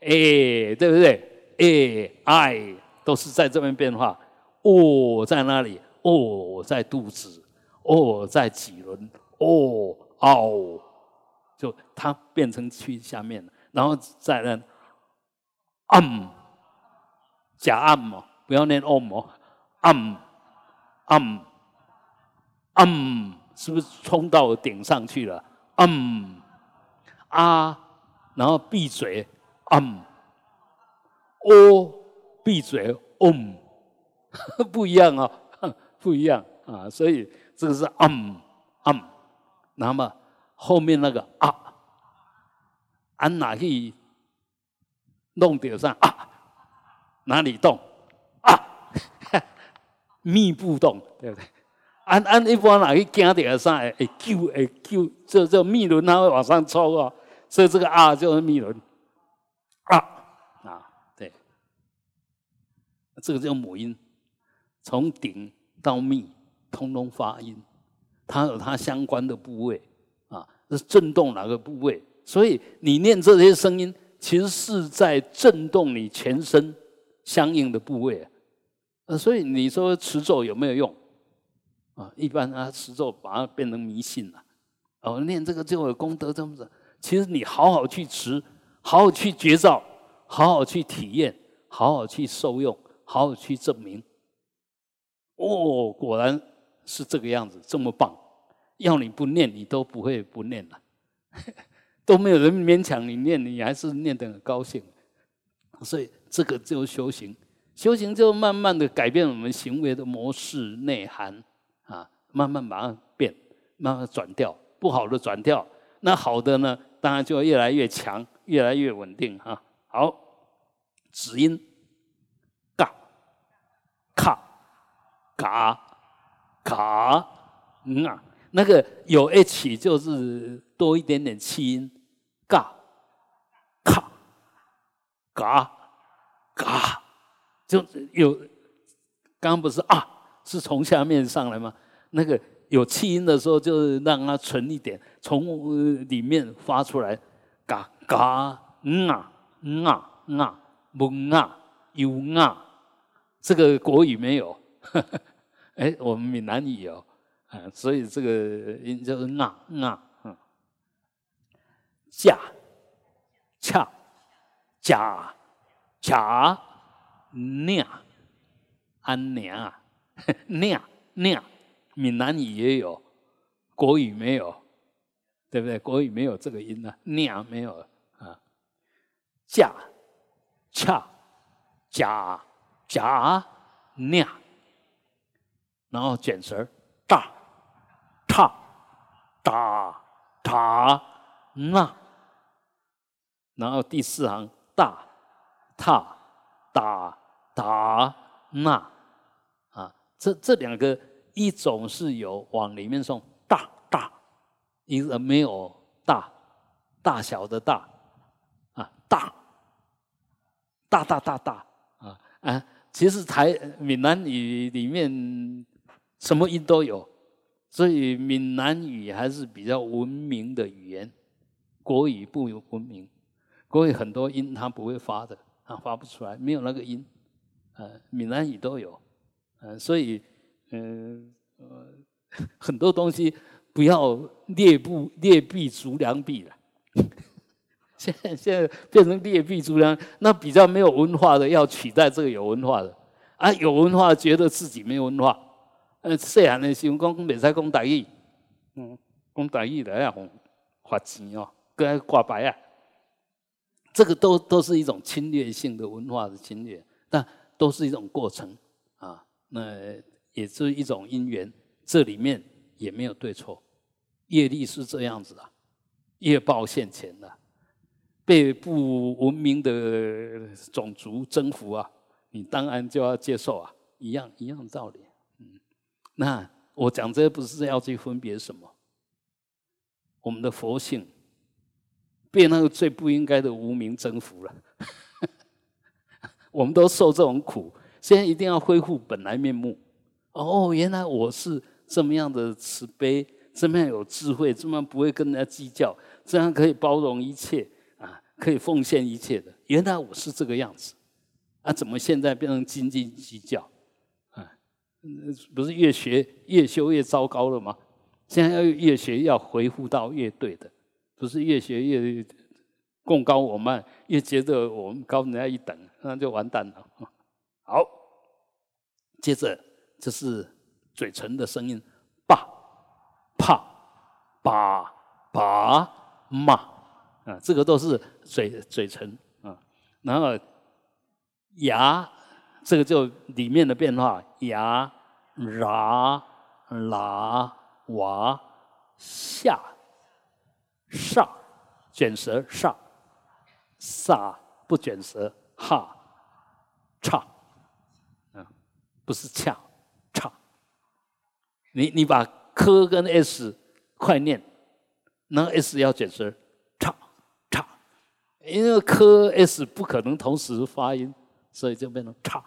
？a 对不对？a i 都是在这边变化。哦，在哪里？哦，在肚子。哦，在脊轮。哦，哦，就它变成去下面了，然后再呢，um，假按摩，不要念 om 哦，um um um，是不是冲到顶上去了？um 啊，然后闭嘴，um，哦，闭嘴，om。不一样啊，不一样啊，所以这个是 um um，那么后面那个啊，按哪去弄点上啊？哪里动啊？密不动，对不对？按按一般哪去惊点上？哎，揪哎揪，这这密轮它会往上抽啊，所以这个啊就是密轮啊啊，对，这个叫母音。从顶到密，通通发音，它有它相关的部位啊，是震动哪个部位？所以你念这些声音，其实是在震动你全身相应的部位啊。所以你说持咒有没有用啊？一般啊，持咒把它变成迷信了。哦，念这个就有功德，这么子。其实你好好去持，好好去觉照，好好去体验，好好去受用，好好去证明。哦，果然是这个样子，这么棒！要你不念，你都不会不念了，都没有人勉强你念，你还是念得很高兴。所以这个就修行，修行就慢慢的改变我们行为的模式、内涵啊，慢慢把它变，慢慢转掉，不好的转掉，那好的呢，当然就越来越强，越来越稳定哈。好，止音，嘎，卡。嘎嘎嗯啊，那个有 h 就是多一点点气音，嘎咔嘎嘎，就有刚刚不是啊，是从下面上来吗？那个有气音的时候，就让它存一点，从里面发出来，嘎嘎嗯啊嗯啊嗯啊蒙啊有啊，这个国语没有。哎，我们闽南语有，啊，所以这个音就是啊啊，嗯，驾，恰，假，假，娘，安娘啊，娘娘，闽南语也有，国语没有，对不对？国语没有这个音呢，娘没有啊，驾，恰，假，假，酿。然后卷舌，大、踏、打、塔、那。然后第四行大、踏、打、打、那。啊，这这两个，一种是有往里面送大大，一个没有大大小的大，啊大，大大大大啊啊！其实台闽南语里面。什么音都有，所以闽南语还是比较文明的语言，国语不文明。国语很多音它不会发的，它发不出来，没有那个音。呃，闽南语都有，呃，所以，嗯，呃，很多东西不要劣不劣币逐良币了。现在现在变成劣币逐良，那比较没有文化的要取代这个有文化的，啊，有文化觉得自己没文化。呃，细汉的时候讲未使讲台语，嗯，讲台语来啊，发钱哦，搁爱挂牌啊，这个都都是一种侵略性的文化的侵略，但都是一种过程啊，那也是一种因缘，这里面也没有对错，业力是这样子啊，业报现前的，被不文明的种族征服啊，你当然就要接受啊，一样一样道理。那我讲这不是要去分别什么，我们的佛性被那个最不应该的无名征服了，我们都受这种苦，现在一定要恢复本来面目。哦，原来我是这么样的慈悲，这么样有智慧，这么样不会跟人家计较，这样可以包容一切啊，可以奉献一切的。原来我是这个样子，啊，怎么现在变成斤斤计较？啊，不是越学越修越糟糕了吗？现在要越学要回复到越对的，不是越学越共高我慢，越觉得我们高人家一等，那就完蛋了。好，接着这是嘴唇的声音，爸、怕、把、把、骂啊，这个都是嘴嘴唇啊。然后牙，这个就里面的变化，牙、啦、啦、哇、下、上，卷舌上，撒不卷舌，哈、唱。不是恰，唱。你你把科跟 s 快念，那 s 要卷舌，叉叉，因为科 s 不可能同时发音，所以就变成叉。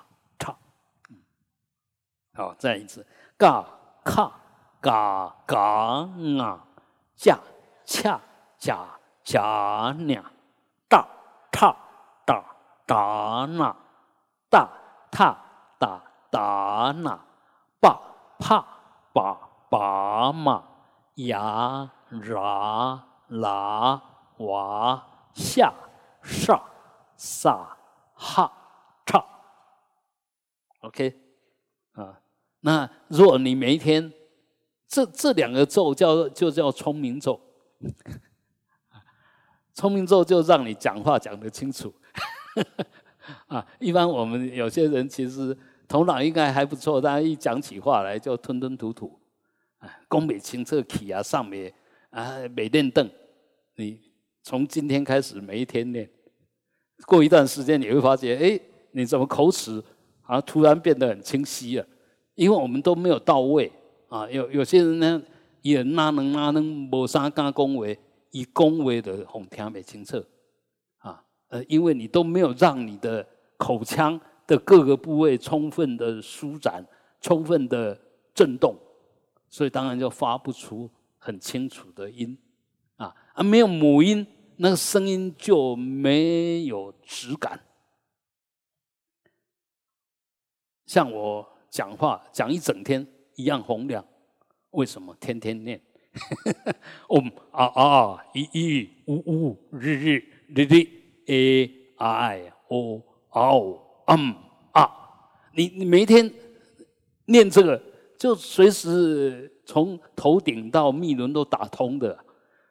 好，再一次，嘎卡嘎嘎啊，恰恰恰恰俩，大踏大大那，大踏大。达那巴帕巴巴嘛呀啦啦哇下上撒哈唱，OK 啊？那如果你每一天这这两个咒叫就叫聪明咒，聪明咒就让你讲话讲得清楚 啊。一般我们有些人其实。头脑应该还不错，但一讲起话来就吞吞吐吐，啊，宫美清澈体啊，上面啊，每练凳，你从今天开始每一天练，过一段时间你会发觉，哎，你怎么口齿啊突然变得很清晰了？因为我们都没有到位啊，有有些人呢，也哪能哪能无啥敢恭维，以恭维的哄听美清澈，啊，呃，因为你都没有让你的口腔。的各个部位充分的舒展，充分的震动，所以当然就发不出很清楚的音啊啊！没有母音，那个声音就没有质感。像我讲话讲一整天一样洪亮，为什么？天天念，哦啊啊，一一呜呜，日日日日，a i o o。嗯啊，你你每天念这个，就随时从头顶到密轮都打通的，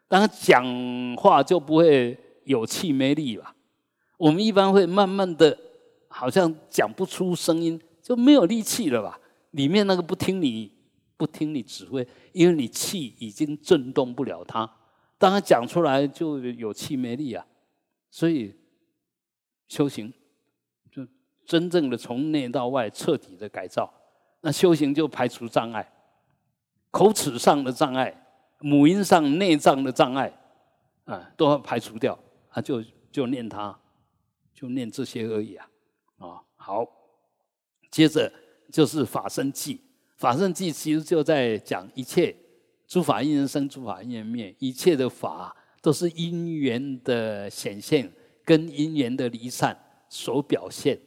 当然讲话就不会有气没力吧。我们一般会慢慢的，好像讲不出声音，就没有力气了吧？里面那个不听你不听你指挥，因为你气已经震动不了它，当然讲出来就有气没力啊。所以修行就。真正的从内到外彻底的改造，那修行就排除障碍，口齿上的障碍，母音上内脏的障碍，啊，都要排除掉，啊，就就念它，就念这些而已啊，啊，好，接着就是法身记，法身记其实就在讲一切诸法因缘生，诸法因缘灭，一切的法都是因缘的显现跟因缘的离散所表现。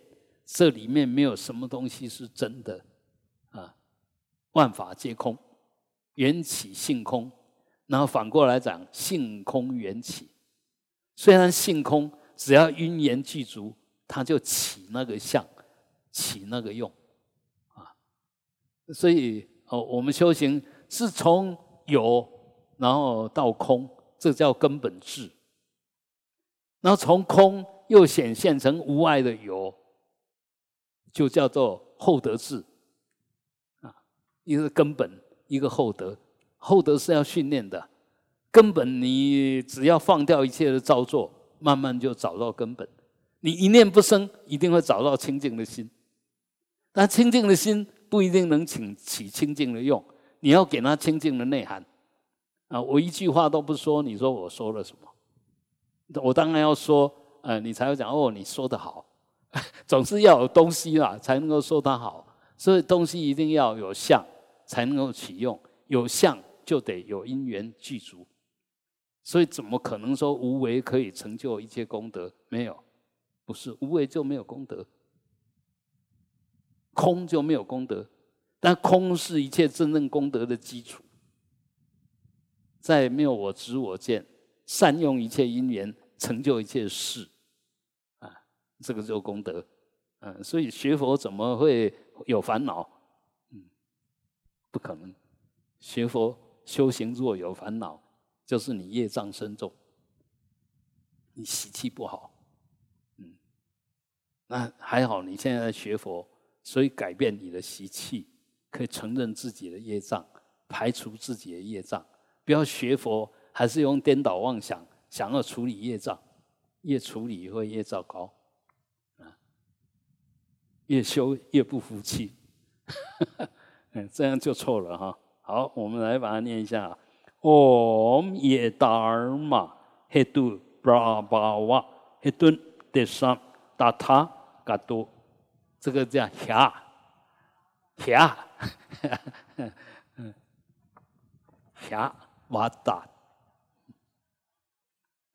这里面没有什么东西是真的，啊，万法皆空，缘起性空，然后反过来讲性空缘起。虽然性空，只要因缘具足，它就起那个相，起那个用，啊，所以哦，我们修行是从有，然后到空，这叫根本智。然后从空又显现成无碍的有。就叫做厚德智啊，一个根本，一个厚德。厚德是要训练的，根本你只要放掉一切的造作，慢慢就找到根本。你一念不生，一定会找到清净的心。那清净的心不一定能请起清净的用，你要给他清净的内涵啊！我一句话都不说，你说我说了什么？我当然要说，呃，你才会讲哦，你说的好。总是要有东西啦，才能够说它好。所以东西一定要有相，才能够启用。有相就得有因缘具足。所以怎么可能说无为可以成就一切功德？没有，不是无为就没有功德，空就没有功德。但空是一切真正功德的基础。在没有我执我见，善用一切因缘，成就一切事，啊，这个就功德。嗯，所以学佛怎么会有烦恼？嗯，不可能。学佛修行若有烦恼，就是你业障深重，你习气不好。嗯，那还好，你现在学佛，所以改变你的习气，可以承认自己的业障，排除自己的业障。不要学佛，还是用颠倒妄想，想要处理业障，越处理会越糟糕，啊，越修越不服气，嗯，这样就错了哈。好，我们来把它念一下：Om Ye Dharma Hetu Brahma Hetu Desam Data Gado，这个叫下下，嗯，霞。瓦达，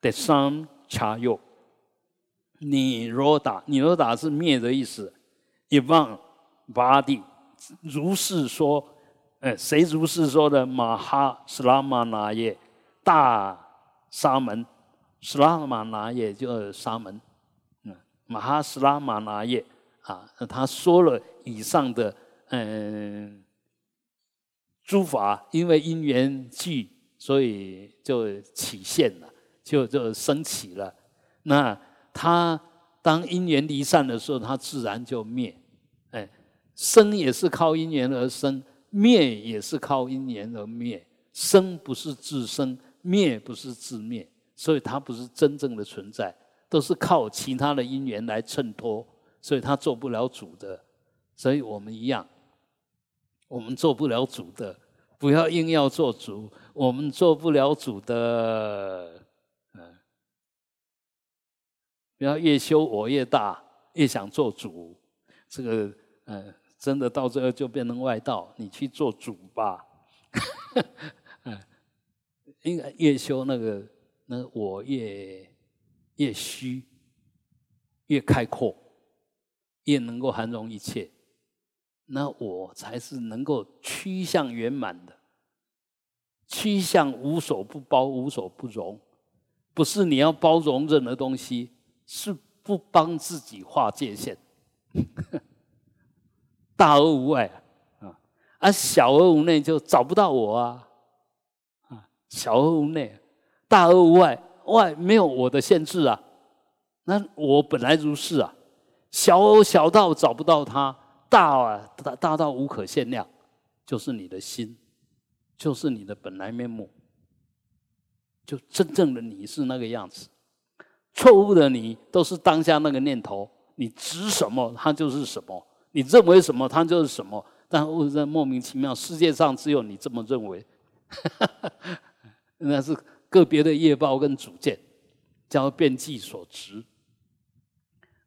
得三茶肉，你若打，你若打是灭的意思。一望巴蒂如是说，哎，谁如是说的？马哈斯拉玛那耶大沙门，斯拉玛那耶就是沙门，嗯，马哈斯拉玛那耶啊，他说了以上的嗯诸法，因为因缘具。所以就起现了，就就升起了。那他当因缘离散的时候，它自然就灭。哎，生也是靠因缘而生，灭也是靠因缘而灭。生不是自生，灭不是自灭，所以它不是真正的存在，都是靠其他的因缘来衬托，所以他做不了主的。所以我们一样，我们做不了主的。不要硬要做主，我们做不了主的。嗯，不要越修我越大，越想做主，这个嗯，真的到最后就变成外道。你去做主吧。嗯，应该越修那个，那我越越虚，越开阔，也能够涵容一切。那我才是能够趋向圆满的，趋向无所不包、无所不容。不是你要包容任何东西，是不帮自己划界限，大而无外啊，啊小而无内就找不到我啊，啊小而无内，大而无外，外没有我的限制啊，那我本来如是啊，小小到找不到他。大啊，大大到无可限量，就是你的心，就是你的本来面目，就真正的你是那个样子。错误的你都是当下那个念头，你执什么，它就是什么；你认为什么，它就是什么。但我在莫名其妙，世界上只有你这么认为，那是个别的业报跟主见，叫变计所执。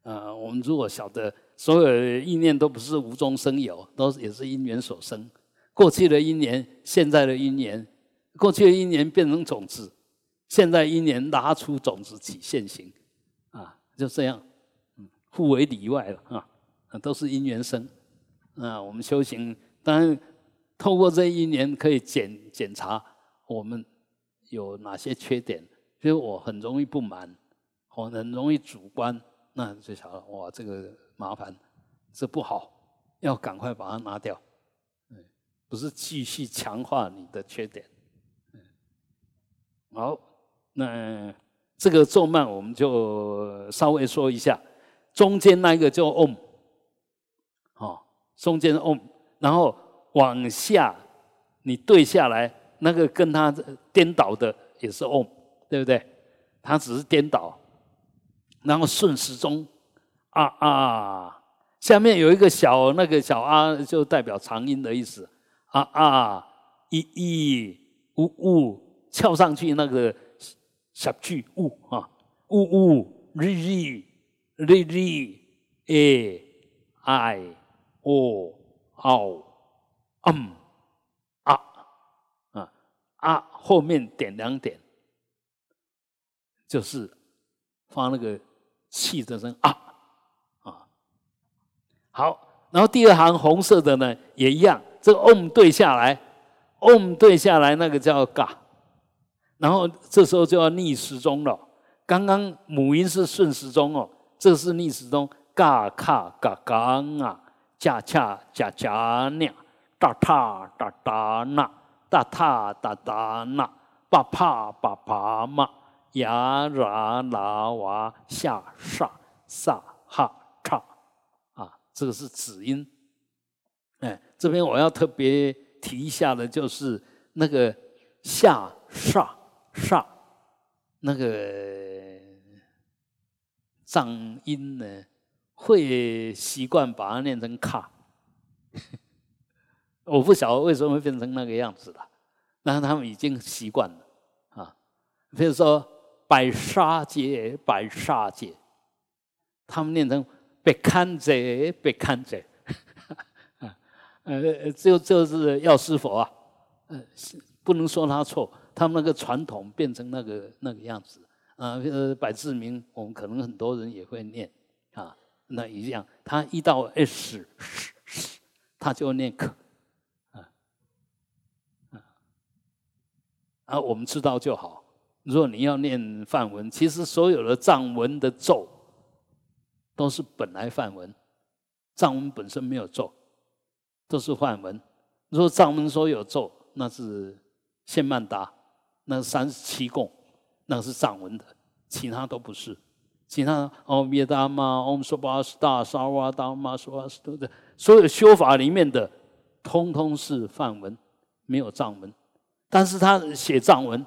啊，我们如果晓得。所有的意念都不是无中生有，都也是因缘所生。过去的因缘，现在的因缘，过去的因缘变成种子，现在因缘拿出种子起现行，啊，就这样，互为里外了啊，都是因缘生。啊，我们修行当然透过这一年可以检检查我们有哪些缺点，因为我很容易不满，我很容易主观，那就晓得哇，这个。麻烦，这不好，要赶快把它拿掉。嗯，不是继续强化你的缺点。好，那这个咒慢我们就稍微说一下，中间那个叫 Om，哦，中间 Om，然后往下你对下来，那个跟它颠倒的也是 Om，对不对？它只是颠倒，然后顺时钟。啊啊！下面有一个小那个小啊，就代表长音的意思。啊啊！一一呜呜，翘上去那个小句呜啊，呜呜，日日日日，，a i o o m 啊啊啊，后面点两点，就是发那个气的声啊。啊。好，然后第二行红色的呢也一样，这个 om 对下来，om 对下来那个叫嘎，然后这时候就要逆时钟了。刚刚母音是顺时钟哦，这是逆时钟，嘎卡嘎刚啊，恰恰恰恰那，哒塔哒哒那，哒塔哒哒那，巴帕巴帕嘛，呀啦啦哇下上萨哈叉，啊，这个是子音。哎，这边我要特别提一下的，就是那个下上上那个。藏音呢，会习惯把它念成卡，我不晓得为什么会变成那个样子了，但他们已经习惯了啊。比如说百沙节，百沙节，他们念成别看着，别看着，呃，就就是药师佛啊，呃，不能说他错，他们那个传统变成那个那个样子。啊，呃，百字明，我们可能很多人也会念。啊，那一样，他一到 s，他就念可，啊，啊，我们知道就好。如果你要念梵文，其实所有的藏文的咒都是本来梵文，藏文本身没有咒，都是梵文。如果藏文说有咒，那是现曼达，那三十七供。那是藏文的，其他都不是。其他哦，灭达玛、唵说巴斯大、沙瓦达玛、说巴斯都的，所有修法里面的，通通是梵文，没有藏文。但是他写藏文，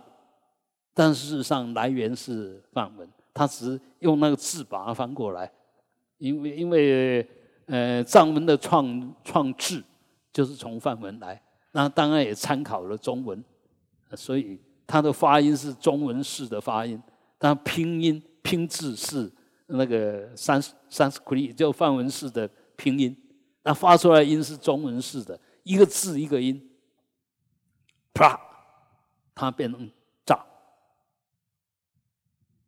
但事实上来源是梵文，他只是用那个字把它翻过来。因为因为呃藏文的创创制就是从梵文来，那当然也参考了中文，所以。它的发音是中文式的发音，但拼音拼字是那个三三十苦力，就梵文式的拼音，那发出来音是中文式的，一个字一个音，啪，它变成，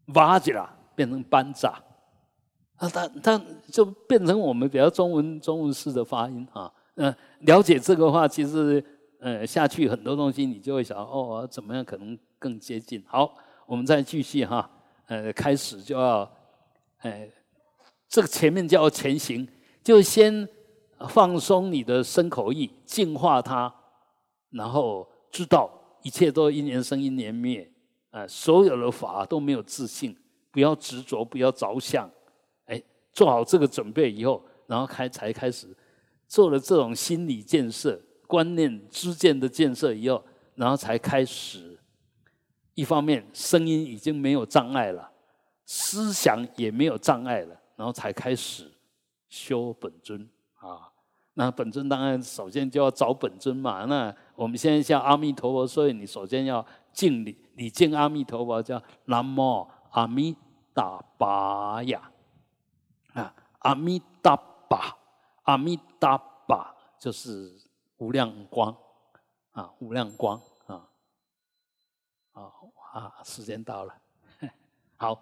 瓦吉拉变成班炸，啊，它它就变成我们比较中文中文式的发音啊，嗯，了解这个话其实。呃，下去很多东西，你就会想哦，怎么样可能更接近？好，我们再继续哈。呃，开始就要，呃，这个前面叫前行，就先放松你的身口意，净化它，然后知道一切都一年生一年灭，啊，所有的法都没有自信，不要执着，不要着相，哎，做好这个准备以后，然后开才开始做了这种心理建设。观念、知见的建设以后，然后才开始。一方面，声音已经没有障碍了，思想也没有障碍了，然后才开始修本尊啊。那本尊当然首先就要找本尊嘛。那我们现在像阿弥陀佛，所以你首先要敬礼，你敬阿弥陀佛叫南无阿弥达巴呀啊，阿弥达巴，阿弥达巴就是。无量光啊，无量光啊，好啊，时间到了，好，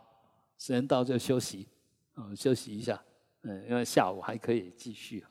时间到就休息，嗯，休息一下，嗯，因为下午还可以继续。